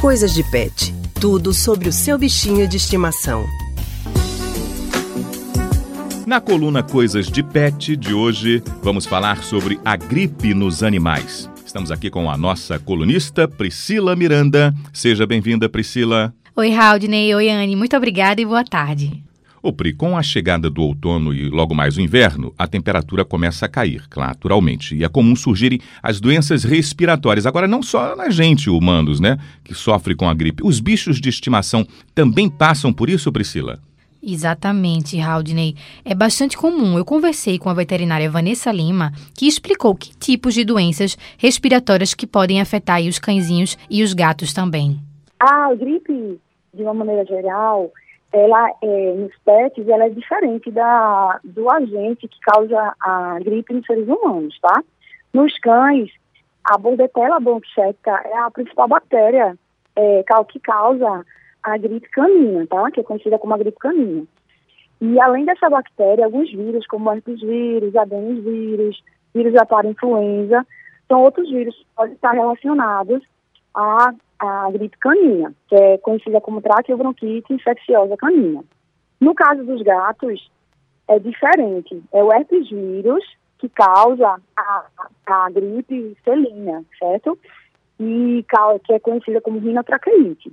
Coisas de Pet. Tudo sobre o seu bichinho de estimação. Na coluna Coisas de Pet de hoje, vamos falar sobre a gripe nos animais. Estamos aqui com a nossa colunista Priscila Miranda. Seja bem-vinda, Priscila. Oi, Haldney. Oi, Anne. Muito obrigada e boa tarde. O Pri, com a chegada do outono e logo mais o inverno, a temperatura começa a cair, naturalmente, e é comum surgirem as doenças respiratórias. Agora, não só na gente, humanos, né, que sofre com a gripe. Os bichos de estimação também passam por isso, Priscila? Exatamente, Haldney. É bastante comum. Eu conversei com a veterinária Vanessa Lima, que explicou que tipos de doenças respiratórias que podem afetar os cãezinhos e os gatos também. A gripe, de uma maneira geral, ela é, nos pets ela é diferente da, do agente que causa a gripe nos seres humanos, tá? Nos cães, a Bordetella bronchiectica é a principal bactéria é, que causa a gripe canina, tá? Que é conhecida como a gripe canina. E além dessa bactéria, alguns vírus, como herpesvírus, adenosvírus, vírus da parainfluenza, são outros vírus que podem estar relacionados à a gripe canina, que é conhecida como traqueobronquite infecciosa canina. No caso dos gatos, é diferente. É o herpes vírus que causa a, a gripe felina, certo? E que é conhecida como rinotraqueite.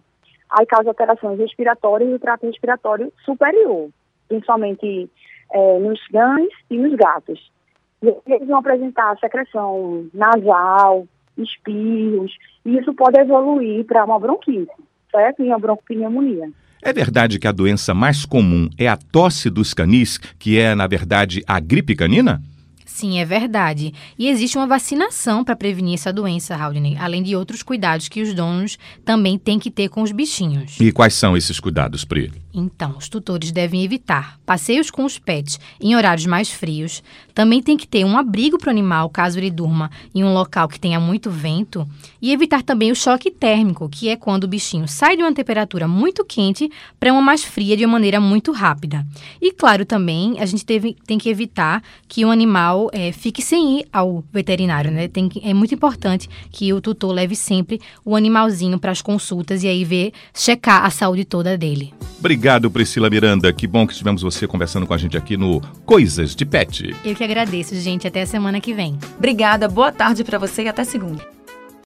Aí causa alterações respiratórias do trato respiratório superior, principalmente é, nos cães e nos gatos. E eles vão apresentar secreção nasal, espirros, e isso pode evoluir para uma bronquite, certo? E uma bronquopneumonia. É verdade que a doença mais comum é a tosse dos canis, que é, na verdade, a gripe canina? Sim, é verdade. E existe uma vacinação para prevenir essa doença, Haldney, além de outros cuidados que os donos também têm que ter com os bichinhos. E quais são esses cuidados, Pri? Então, os tutores devem evitar passeios com os pets em horários mais frios. Também tem que ter um abrigo para o animal caso ele durma em um local que tenha muito vento. E evitar também o choque térmico, que é quando o bichinho sai de uma temperatura muito quente para uma mais fria de uma maneira muito rápida. E claro, também a gente teve, tem que evitar que o animal é, fique sem ir ao veterinário. Né? Tem que, é muito importante que o tutor leve sempre o animalzinho para as consultas e aí ver, checar a saúde toda dele. Obrigado, Priscila Miranda. Que bom que tivemos você conversando com a gente aqui no Coisas de Pet. Eu que agradeço, gente. Até a semana que vem. Obrigada, boa tarde para você e até segunda.